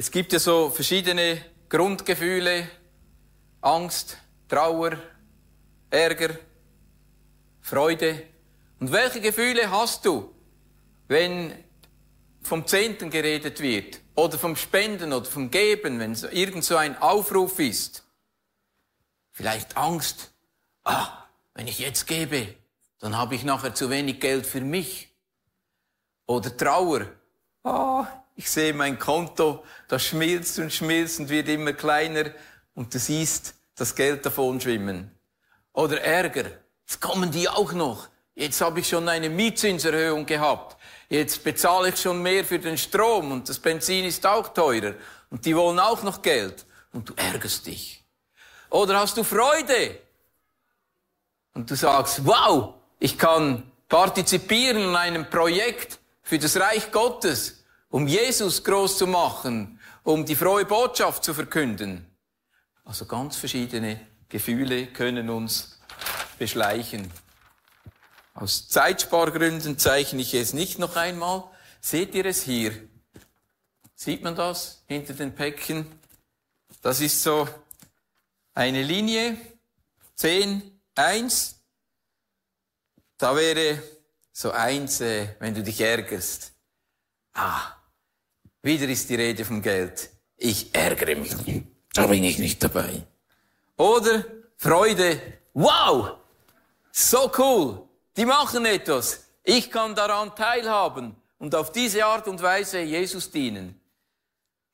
Es gibt ja so verschiedene Grundgefühle, Angst, Trauer, Ärger, Freude. Und welche Gefühle hast du, wenn vom Zehnten geredet wird oder vom Spenden oder vom Geben, wenn so irgend so ein Aufruf ist? Vielleicht Angst. Ah, wenn ich jetzt gebe, dann habe ich nachher zu wenig Geld für mich. Oder Trauer. Ah, ich sehe mein Konto, das schmilzt und schmilzt und wird immer kleiner und du siehst das Geld davon schwimmen. Oder Ärger. Jetzt kommen die auch noch. Jetzt habe ich schon eine Mietzinserhöhung gehabt. Jetzt bezahle ich schon mehr für den Strom und das Benzin ist auch teurer. Und die wollen auch noch Geld. Und du ärgerst dich. Oder hast du Freude? Und du sagst, wow, ich kann partizipieren an einem Projekt für das Reich Gottes, um Jesus groß zu machen, um die frohe Botschaft zu verkünden. Also ganz verschiedene Gefühle können uns beschleichen. Aus Zeitspargründen zeichne ich es nicht noch einmal. Seht ihr es hier? Sieht man das hinter den Päckchen? Das ist so eine Linie, 10, 1. Da wäre so eins, äh, wenn du dich ärgerst. Ah, wieder ist die Rede vom Geld. Ich ärgere mich. Da bin ich nicht dabei. Oder Freude. Wow! So cool! Die machen etwas. Ich kann daran teilhaben und auf diese Art und Weise Jesus dienen.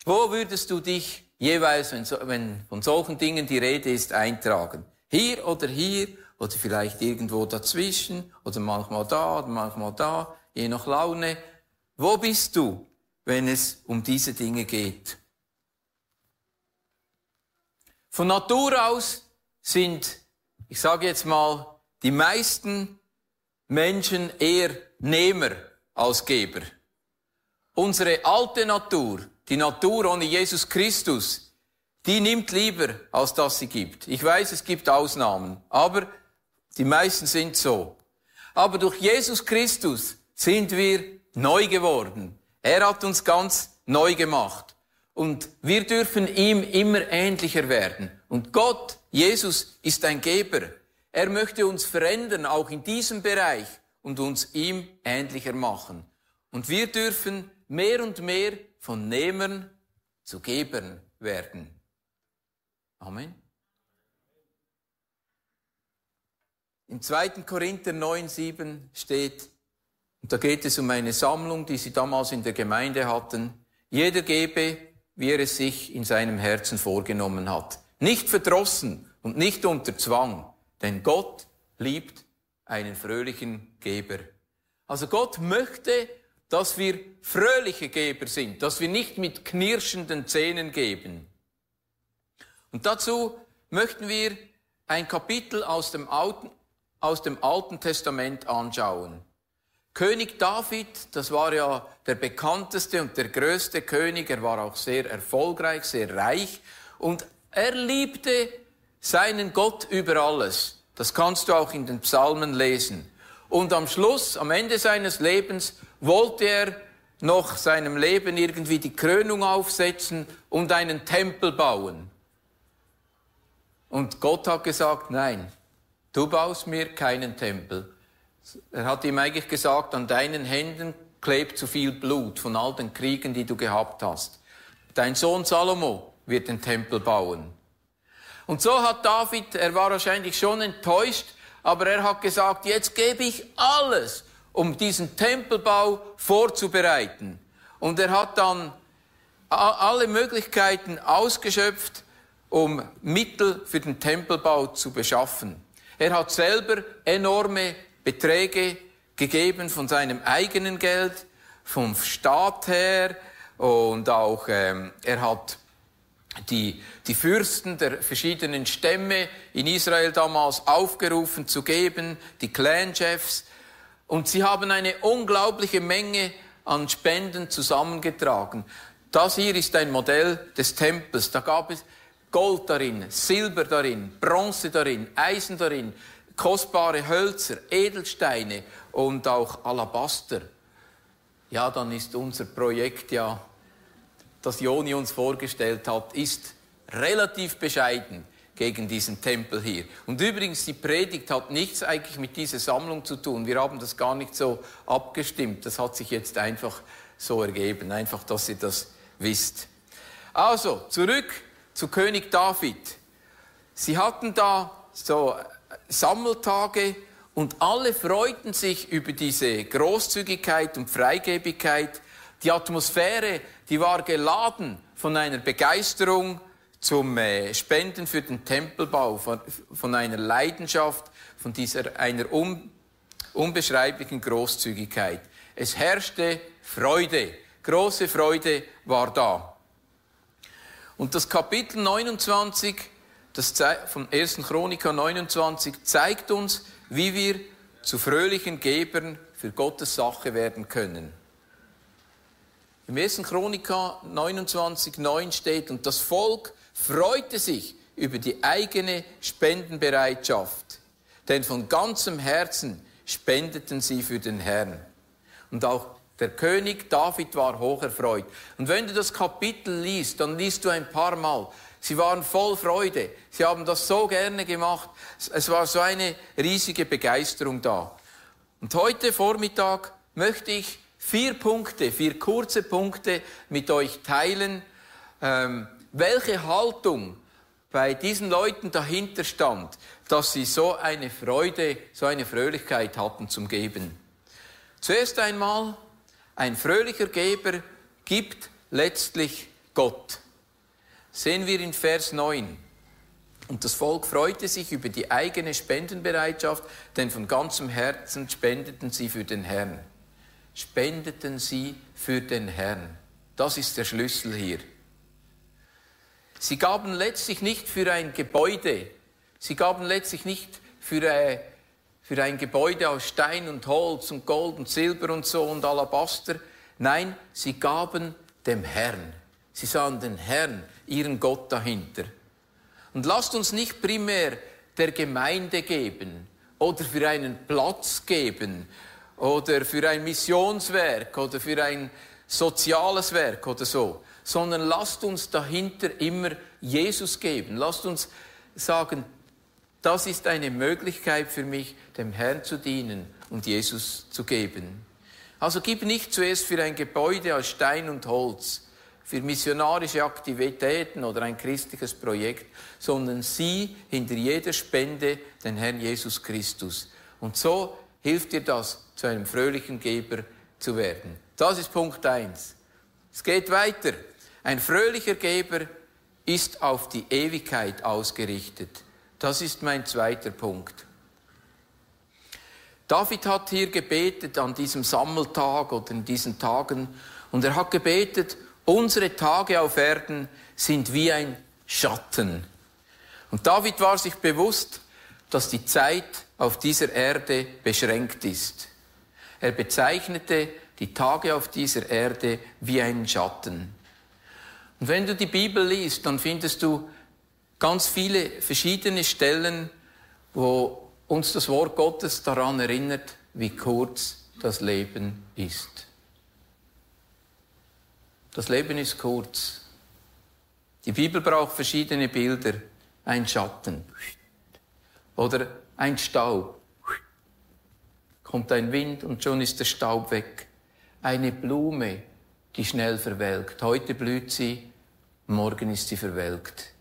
Wo würdest du dich jeweils, wenn, so, wenn von solchen Dingen die Rede ist, eintragen? Hier oder hier oder vielleicht irgendwo dazwischen oder manchmal da oder manchmal da, je nach Laune. Wo bist du, wenn es um diese Dinge geht? Von Natur aus sind, ich sage jetzt mal, die meisten Menschen eher Nehmer als Geber. Unsere alte Natur, die Natur ohne Jesus Christus, die nimmt lieber, als dass sie gibt. Ich weiß, es gibt Ausnahmen, aber die meisten sind so. Aber durch Jesus Christus sind wir neu geworden. Er hat uns ganz neu gemacht. Und wir dürfen ihm immer ähnlicher werden. Und Gott, Jesus, ist ein Geber. Er möchte uns verändern, auch in diesem Bereich, und uns ihm ähnlicher machen. Und wir dürfen mehr und mehr von Nehmern zu Gebern werden. Amen. Im 2. Korinther 9, 7 steht, und da geht es um eine Sammlung, die sie damals in der Gemeinde hatten. Jeder gebe, wie er es sich in seinem Herzen vorgenommen hat. Nicht verdrossen und nicht unter Zwang, denn Gott liebt einen fröhlichen Geber. Also Gott möchte, dass wir fröhliche Geber sind, dass wir nicht mit knirschenden Zähnen geben. Und dazu möchten wir ein Kapitel aus dem Alten, aus dem Alten Testament anschauen. König David, das war ja der bekannteste und der größte König, er war auch sehr erfolgreich, sehr reich und er liebte seinen Gott über alles. Das kannst du auch in den Psalmen lesen. Und am Schluss, am Ende seines Lebens, wollte er noch seinem Leben irgendwie die Krönung aufsetzen und einen Tempel bauen. Und Gott hat gesagt, nein, du baust mir keinen Tempel. Er hat ihm eigentlich gesagt, an deinen Händen klebt zu viel Blut von all den Kriegen, die du gehabt hast. Dein Sohn Salomo wird den Tempel bauen. Und so hat David, er war wahrscheinlich schon enttäuscht, aber er hat gesagt, jetzt gebe ich alles, um diesen Tempelbau vorzubereiten. Und er hat dann alle Möglichkeiten ausgeschöpft, um Mittel für den Tempelbau zu beschaffen. Er hat selber enorme Beträge gegeben von seinem eigenen Geld, vom Staat her und auch ähm, er hat die, die Fürsten der verschiedenen Stämme in Israel damals aufgerufen zu geben, die Clanchefs. Und sie haben eine unglaubliche Menge an Spenden zusammengetragen. Das hier ist ein Modell des Tempels. Da gab es Gold darin, Silber darin, Bronze darin, Eisen darin, kostbare Hölzer, Edelsteine und auch Alabaster. Ja, dann ist unser Projekt ja das Joni uns vorgestellt hat, ist relativ bescheiden gegen diesen Tempel hier. Und übrigens, die Predigt hat nichts eigentlich mit dieser Sammlung zu tun. Wir haben das gar nicht so abgestimmt. Das hat sich jetzt einfach so ergeben. Einfach, dass ihr das wisst. Also, zurück zu König David. Sie hatten da so Sammeltage und alle freuten sich über diese Großzügigkeit und Freigebigkeit. Die Atmosphäre, die war geladen von einer Begeisterung zum äh, Spenden für den Tempelbau, von, einer Leidenschaft, von dieser einer un, unbeschreiblichen Großzügigkeit. Es herrschte Freude, große Freude war da. Und das Kapitel 29 das vom 1. Chroniker 29 zeigt uns, wie wir zu fröhlichen Gebern für Gottes Sache werden können. Im 1. Chroniker 29, 9 steht, und das Volk freute sich über die eigene Spendenbereitschaft, denn von ganzem Herzen spendeten sie für den Herrn. Und auch der König David war hocherfreut. Und wenn du das Kapitel liest, dann liest du ein paar Mal, Sie waren voll Freude. Sie haben das so gerne gemacht. Es war so eine riesige Begeisterung da. Und heute Vormittag möchte ich vier Punkte, vier kurze Punkte mit euch teilen, ähm, welche Haltung bei diesen Leuten dahinter stand, dass sie so eine Freude, so eine Fröhlichkeit hatten zum Geben. Zuerst einmal, ein fröhlicher Geber gibt letztlich Gott sehen wir in Vers 9. Und das Volk freute sich über die eigene Spendenbereitschaft, denn von ganzem Herzen spendeten sie für den Herrn. Spendeten sie für den Herrn. Das ist der Schlüssel hier. Sie gaben letztlich nicht für ein Gebäude, sie gaben letztlich nicht für, äh, für ein Gebäude aus Stein und Holz und Gold und Silber und so und Alabaster. Nein, sie gaben dem Herrn. Sie sahen den Herrn, ihren Gott dahinter. Und lasst uns nicht primär der Gemeinde geben oder für einen Platz geben oder für ein Missionswerk oder für ein soziales Werk oder so, sondern lasst uns dahinter immer Jesus geben. Lasst uns sagen, das ist eine Möglichkeit für mich, dem Herrn zu dienen und Jesus zu geben. Also gib nicht zuerst für ein Gebäude aus Stein und Holz, für missionarische Aktivitäten oder ein christliches Projekt, sondern sieh hinter jeder Spende den Herrn Jesus Christus. Und so hilft dir das, zu einem fröhlichen Geber zu werden. Das ist Punkt eins. Es geht weiter. Ein fröhlicher Geber ist auf die Ewigkeit ausgerichtet. Das ist mein zweiter Punkt. David hat hier gebetet an diesem Sammeltag oder in diesen Tagen und er hat gebetet, Unsere Tage auf Erden sind wie ein Schatten. Und David war sich bewusst, dass die Zeit auf dieser Erde beschränkt ist. Er bezeichnete die Tage auf dieser Erde wie einen Schatten. Und wenn du die Bibel liest, dann findest du ganz viele verschiedene Stellen, wo uns das Wort Gottes daran erinnert, wie kurz das Leben ist. Das Leben ist kurz. Die Bibel braucht verschiedene Bilder. Ein Schatten oder ein Staub. Kommt ein Wind und schon ist der Staub weg. Eine Blume, die schnell verwelkt. Heute blüht sie, morgen ist sie verwelkt.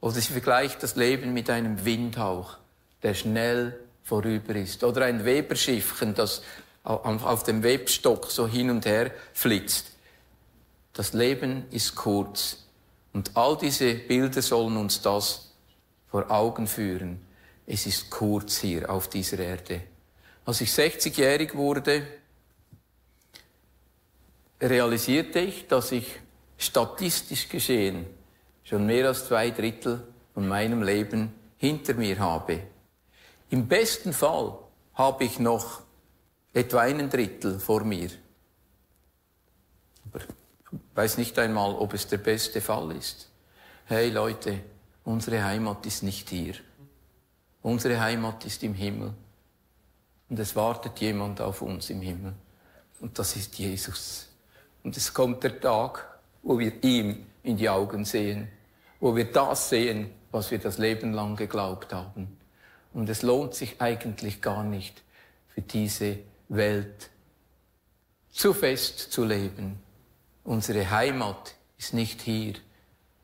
Oder sie vergleicht das Leben mit einem Windhauch, der schnell vorüber ist. Oder ein Weberschiffchen, das auf dem Webstock so hin und her flitzt. Das Leben ist kurz. Und all diese Bilder sollen uns das vor Augen führen. Es ist kurz hier auf dieser Erde. Als ich 60-jährig wurde, realisierte ich, dass ich statistisch gesehen schon mehr als zwei Drittel von meinem Leben hinter mir habe. Im besten Fall habe ich noch etwa einen Drittel vor mir. Aber weiß nicht einmal, ob es der beste Fall ist. Hey Leute, unsere Heimat ist nicht hier. Unsere Heimat ist im Himmel. Und es wartet jemand auf uns im Himmel. Und das ist Jesus. Und es kommt der Tag, wo wir ihm in die Augen sehen, wo wir das sehen, was wir das Leben lang geglaubt haben. Und es lohnt sich eigentlich gar nicht, für diese Welt zu fest zu leben. Unsere Heimat ist nicht hier.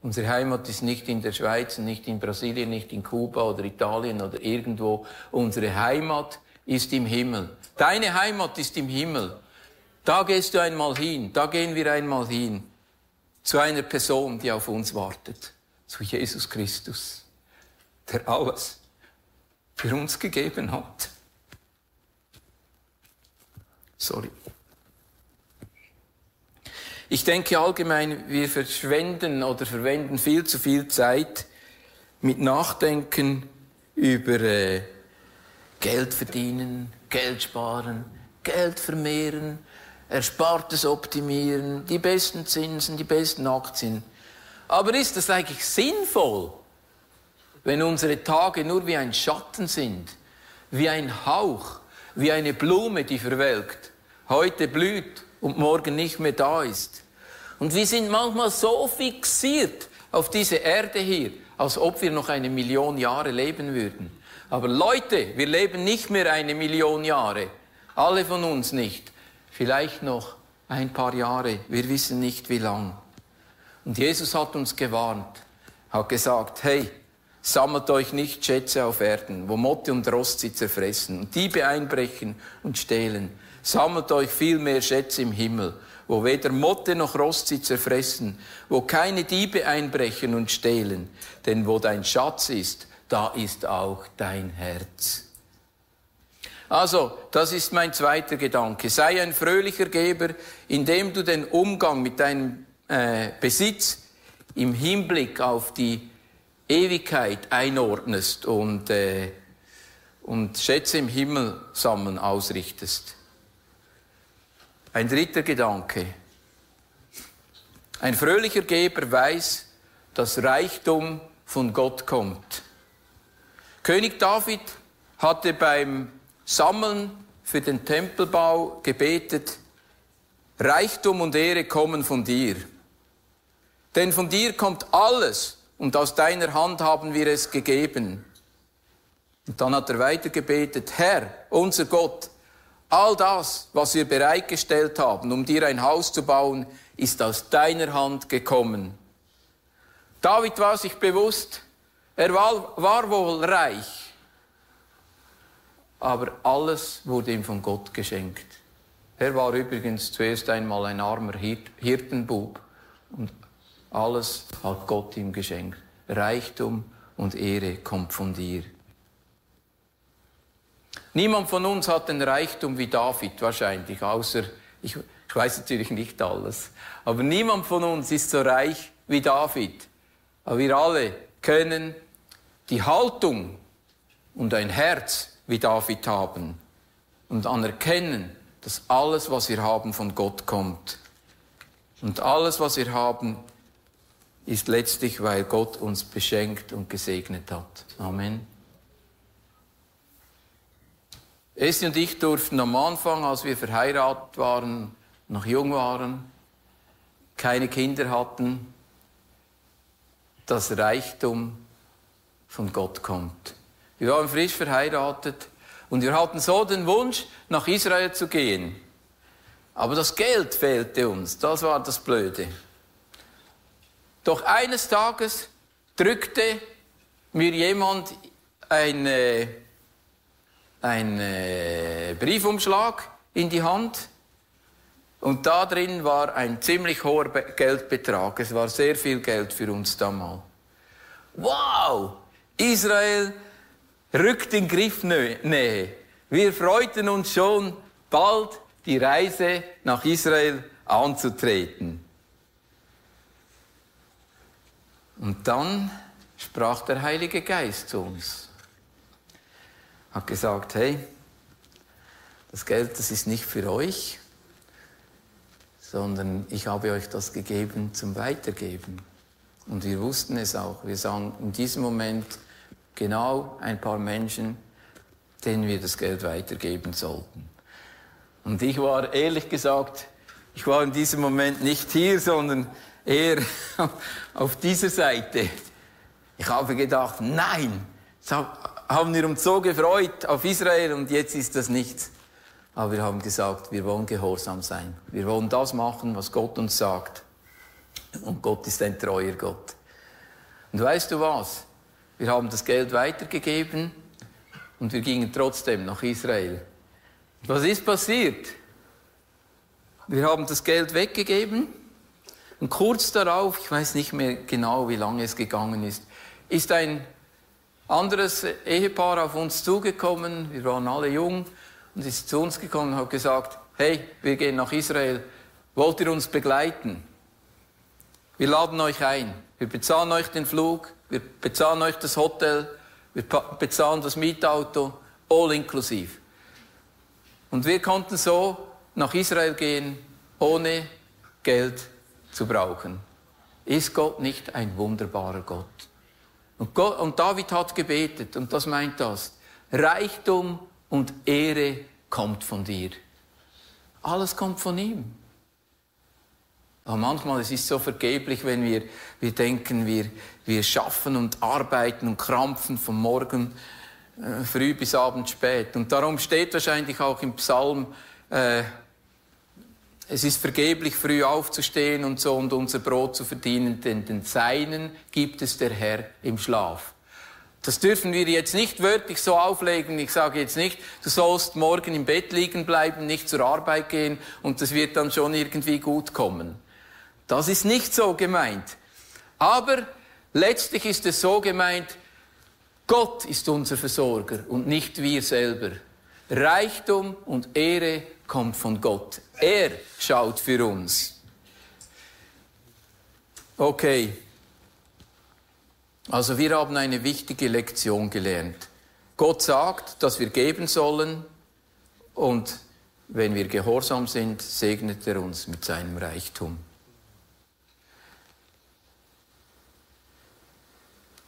Unsere Heimat ist nicht in der Schweiz, nicht in Brasilien, nicht in Kuba oder Italien oder irgendwo. Unsere Heimat ist im Himmel. Deine Heimat ist im Himmel. Da gehst du einmal hin, da gehen wir einmal hin. Zu einer Person, die auf uns wartet. Zu Jesus Christus, der alles für uns gegeben hat. Sorry. Ich denke allgemein, wir verschwenden oder verwenden viel zu viel Zeit mit Nachdenken über äh, Geld verdienen, Geld sparen, Geld vermehren, Erspartes optimieren, die besten Zinsen, die besten Aktien. Aber ist das eigentlich sinnvoll, wenn unsere Tage nur wie ein Schatten sind, wie ein Hauch, wie eine Blume, die verwelkt, heute blüht und morgen nicht mehr da ist. Und wir sind manchmal so fixiert auf diese Erde hier, als ob wir noch eine Million Jahre leben würden. Aber Leute, wir leben nicht mehr eine Million Jahre. Alle von uns nicht. Vielleicht noch ein paar Jahre. Wir wissen nicht wie lang. Und Jesus hat uns gewarnt, hat gesagt, hey, sammelt euch nicht Schätze auf Erden, wo Motte und Rost sie zerfressen und Diebe einbrechen und stehlen, Sammelt euch viel mehr Schätze im Himmel, wo weder Motte noch Rost sie zerfressen, wo keine Diebe einbrechen und stehlen. Denn wo dein Schatz ist, da ist auch dein Herz. Also, das ist mein zweiter Gedanke. Sei ein fröhlicher Geber, indem du den Umgang mit deinem äh, Besitz im Hinblick auf die Ewigkeit einordnest und, äh, und Schätze im Himmel sammeln ausrichtest. Ein dritter Gedanke. Ein fröhlicher Geber weiß, dass Reichtum von Gott kommt. König David hatte beim Sammeln für den Tempelbau gebetet, Reichtum und Ehre kommen von dir. Denn von dir kommt alles und aus deiner Hand haben wir es gegeben. Und dann hat er weiter gebetet, Herr, unser Gott, All das, was wir bereitgestellt haben, um dir ein Haus zu bauen, ist aus deiner Hand gekommen. David war sich bewusst, er war, war wohl reich, aber alles wurde ihm von Gott geschenkt. Er war übrigens zuerst einmal ein armer Hirtenbub und alles hat Gott ihm geschenkt. Reichtum und Ehre kommt von dir. Niemand von uns hat den Reichtum wie David wahrscheinlich, außer, ich, ich weiß natürlich nicht alles, aber niemand von uns ist so reich wie David. Aber wir alle können die Haltung und ein Herz wie David haben und anerkennen, dass alles, was wir haben, von Gott kommt. Und alles, was wir haben, ist letztlich, weil Gott uns beschenkt und gesegnet hat. Amen. Essi und ich durften am Anfang, als wir verheiratet waren, noch jung waren, keine Kinder hatten, dass Reichtum von Gott kommt. Wir waren frisch verheiratet und wir hatten so den Wunsch, nach Israel zu gehen. Aber das Geld fehlte uns, das war das Blöde. Doch eines Tages drückte mir jemand eine ein äh, Briefumschlag in die Hand und da drin war ein ziemlich hoher Be Geldbetrag. Es war sehr viel Geld für uns damals. Wow! Israel rückt in Griffnähe. Wir freuten uns schon, bald die Reise nach Israel anzutreten. Und dann sprach der Heilige Geist zu uns hat gesagt, hey, das Geld, das ist nicht für euch, sondern ich habe euch das gegeben zum Weitergeben. Und wir wussten es auch. Wir sahen in diesem Moment genau ein paar Menschen, denen wir das Geld weitergeben sollten. Und ich war ehrlich gesagt, ich war in diesem Moment nicht hier, sondern eher auf dieser Seite. Ich habe gedacht, nein, haben wir uns so gefreut auf Israel und jetzt ist das nichts. Aber wir haben gesagt, wir wollen gehorsam sein. Wir wollen das machen, was Gott uns sagt. Und Gott ist ein treuer Gott. Und weißt du was? Wir haben das Geld weitergegeben und wir gingen trotzdem nach Israel. Was ist passiert? Wir haben das Geld weggegeben und kurz darauf, ich weiß nicht mehr genau, wie lange es gegangen ist, ist ein anderes Ehepaar auf uns zugekommen. Wir waren alle jung und ist zu uns gekommen und hat gesagt, hey, wir gehen nach Israel. Wollt ihr uns begleiten? Wir laden euch ein. Wir bezahlen euch den Flug, wir bezahlen euch das Hotel, wir bezahlen das Mietauto, all inklusiv. Und wir konnten so nach Israel gehen, ohne Geld zu brauchen. Ist Gott nicht ein wunderbarer Gott? Und, Gott, und David hat gebetet, und das meint das. Reichtum und Ehre kommt von dir. Alles kommt von ihm. Aber manchmal es ist es so vergeblich, wenn wir, wir denken, wir, wir schaffen und arbeiten und krampfen von morgen äh, früh bis abend spät. Und darum steht wahrscheinlich auch im Psalm, äh, es ist vergeblich, früh aufzustehen und so und unser Brot zu verdienen, denn den Seinen gibt es der Herr im Schlaf. Das dürfen wir jetzt nicht wörtlich so auflegen. Ich sage jetzt nicht, du sollst morgen im Bett liegen bleiben, nicht zur Arbeit gehen und das wird dann schon irgendwie gut kommen. Das ist nicht so gemeint. Aber letztlich ist es so gemeint, Gott ist unser Versorger und nicht wir selber. Reichtum und Ehre kommt von Gott. Er schaut für uns. Okay. Also wir haben eine wichtige Lektion gelernt. Gott sagt, dass wir geben sollen und wenn wir gehorsam sind, segnet er uns mit seinem Reichtum.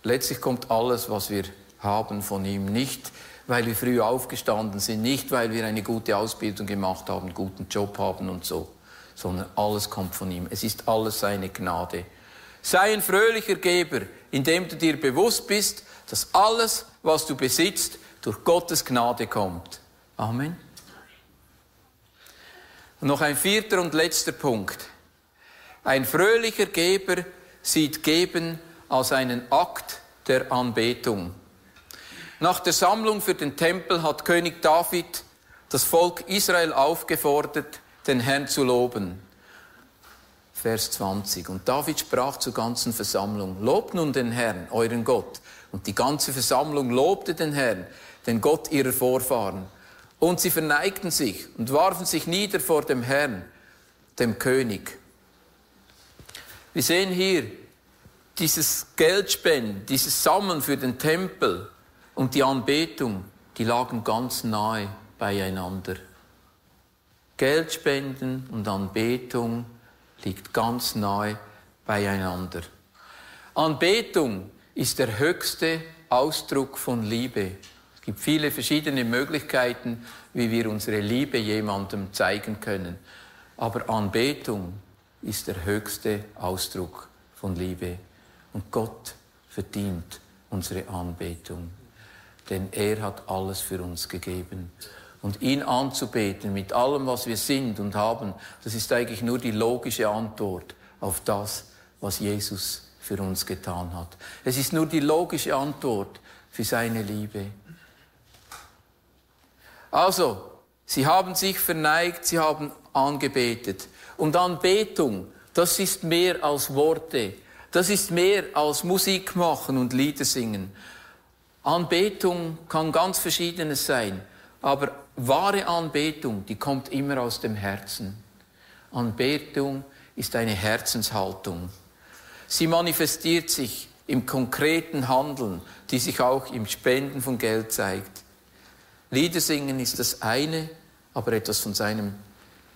Letztlich kommt alles, was wir haben, von ihm. Nicht, weil wir früh aufgestanden sind, nicht, weil wir eine gute Ausbildung gemacht haben, einen guten Job haben und so, sondern alles kommt von ihm. Es ist alles seine Gnade. Sei ein fröhlicher Geber, indem du dir bewusst bist, dass alles, was du besitzt, durch Gottes Gnade kommt. Amen. Und noch ein vierter und letzter Punkt. Ein fröhlicher Geber sieht Geben als einen Akt der Anbetung. Nach der Sammlung für den Tempel hat König David das Volk Israel aufgefordert, den Herrn zu loben. Vers 20. Und David sprach zur ganzen Versammlung, lobt nun den Herrn, euren Gott. Und die ganze Versammlung lobte den Herrn, den Gott ihrer Vorfahren. Und sie verneigten sich und warfen sich nieder vor dem Herrn, dem König. Wir sehen hier, dieses Geldspenden, dieses Sammeln für den Tempel und die Anbetung, die lagen ganz nahe beieinander. Geldspenden und Anbetung liegt ganz nahe beieinander. Anbetung ist der höchste Ausdruck von Liebe. Es gibt viele verschiedene Möglichkeiten, wie wir unsere Liebe jemandem zeigen können. Aber Anbetung ist der höchste Ausdruck von Liebe. Und Gott verdient unsere Anbetung, denn er hat alles für uns gegeben. Und ihn anzubeten mit allem, was wir sind und haben, das ist eigentlich nur die logische Antwort auf das, was Jesus für uns getan hat. Es ist nur die logische Antwort für seine Liebe. Also, sie haben sich verneigt, sie haben angebetet. Und Anbetung, das ist mehr als Worte. Das ist mehr als Musik machen und Lieder singen. Anbetung kann ganz verschiedenes sein, aber wahre Anbetung, die kommt immer aus dem Herzen. Anbetung ist eine Herzenshaltung. Sie manifestiert sich im konkreten Handeln, die sich auch im Spenden von Geld zeigt. Lieder singen ist das eine, aber etwas von seinem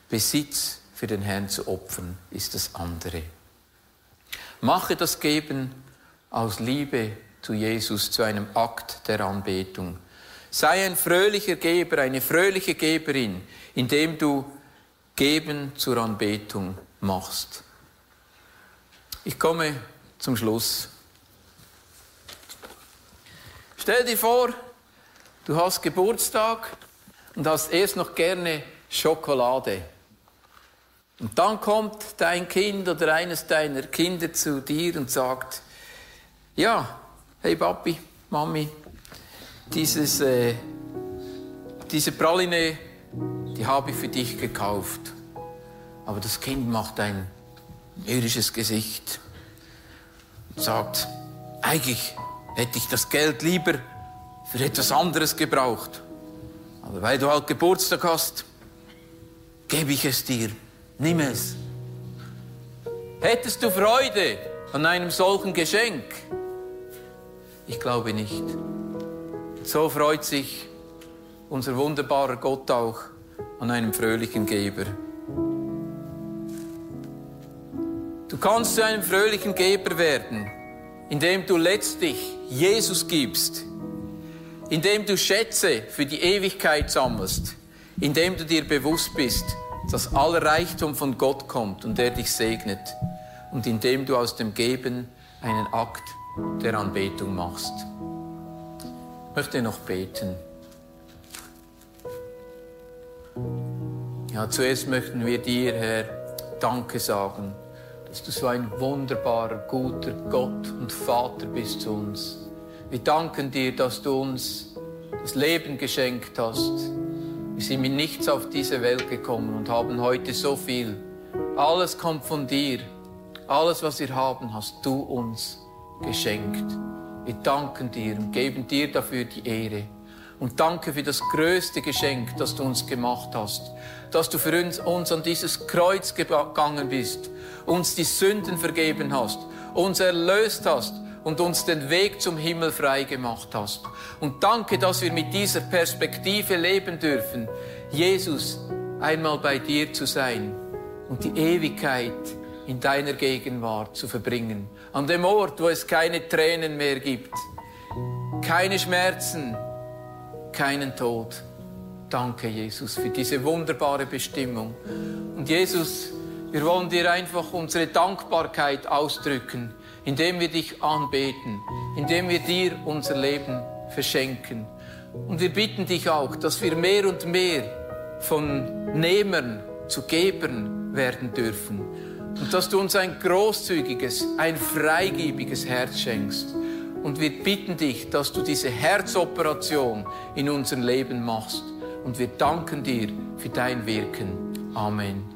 Besitz für den Herrn zu opfern ist das andere. Mache das Geben aus Liebe zu Jesus zu einem Akt der Anbetung. Sei ein fröhlicher Geber, eine fröhliche Geberin, indem du Geben zur Anbetung machst. Ich komme zum Schluss. Stell dir vor, du hast Geburtstag und hast erst noch gerne Schokolade. Und dann kommt dein Kind oder eines deiner Kinder zu dir und sagt, ja, hey Papi, Mami, dieses, äh, diese Praline, die habe ich für dich gekauft. Aber das Kind macht ein irisches Gesicht und sagt, eigentlich hätte ich das Geld lieber für etwas anderes gebraucht. Aber weil du halt Geburtstag hast, gebe ich es dir. Nimm es. Hättest du Freude an einem solchen Geschenk? Ich glaube nicht. So freut sich unser wunderbarer Gott auch an einem fröhlichen Geber. Du kannst zu einem fröhlichen Geber werden, indem du letztlich Jesus gibst, indem du Schätze für die Ewigkeit sammelst, indem du dir bewusst bist, dass aller Reichtum von Gott kommt und er dich segnet und indem du aus dem Geben einen Akt der Anbetung machst. Ich möchte noch beten. Ja, zuerst möchten wir dir, Herr, Danke sagen dass du so ein wunderbarer, guter Gott und Vater bist zu uns. Wir danken dir, dass du uns das Leben geschenkt hast. Wir sind mit nichts auf diese Welt gekommen und haben heute so viel. Alles kommt von dir. Alles, was wir haben, hast du uns geschenkt. Wir danken dir und geben dir dafür die Ehre. Und danke für das größte Geschenk, das du uns gemacht hast. Dass du für uns, uns an dieses Kreuz gegangen bist uns die Sünden vergeben hast, uns erlöst hast und uns den Weg zum Himmel frei gemacht hast. Und danke, dass wir mit dieser Perspektive leben dürfen, Jesus einmal bei dir zu sein und die Ewigkeit in deiner Gegenwart zu verbringen. An dem Ort, wo es keine Tränen mehr gibt, keine Schmerzen, keinen Tod. Danke, Jesus, für diese wunderbare Bestimmung. Und Jesus, wir wollen dir einfach unsere Dankbarkeit ausdrücken, indem wir dich anbeten, indem wir dir unser Leben verschenken. Und wir bitten dich auch, dass wir mehr und mehr von Nehmern zu Gebern werden dürfen. Und dass du uns ein großzügiges, ein freigebiges Herz schenkst. Und wir bitten dich, dass du diese Herzoperation in unserem Leben machst. Und wir danken dir für dein Wirken. Amen.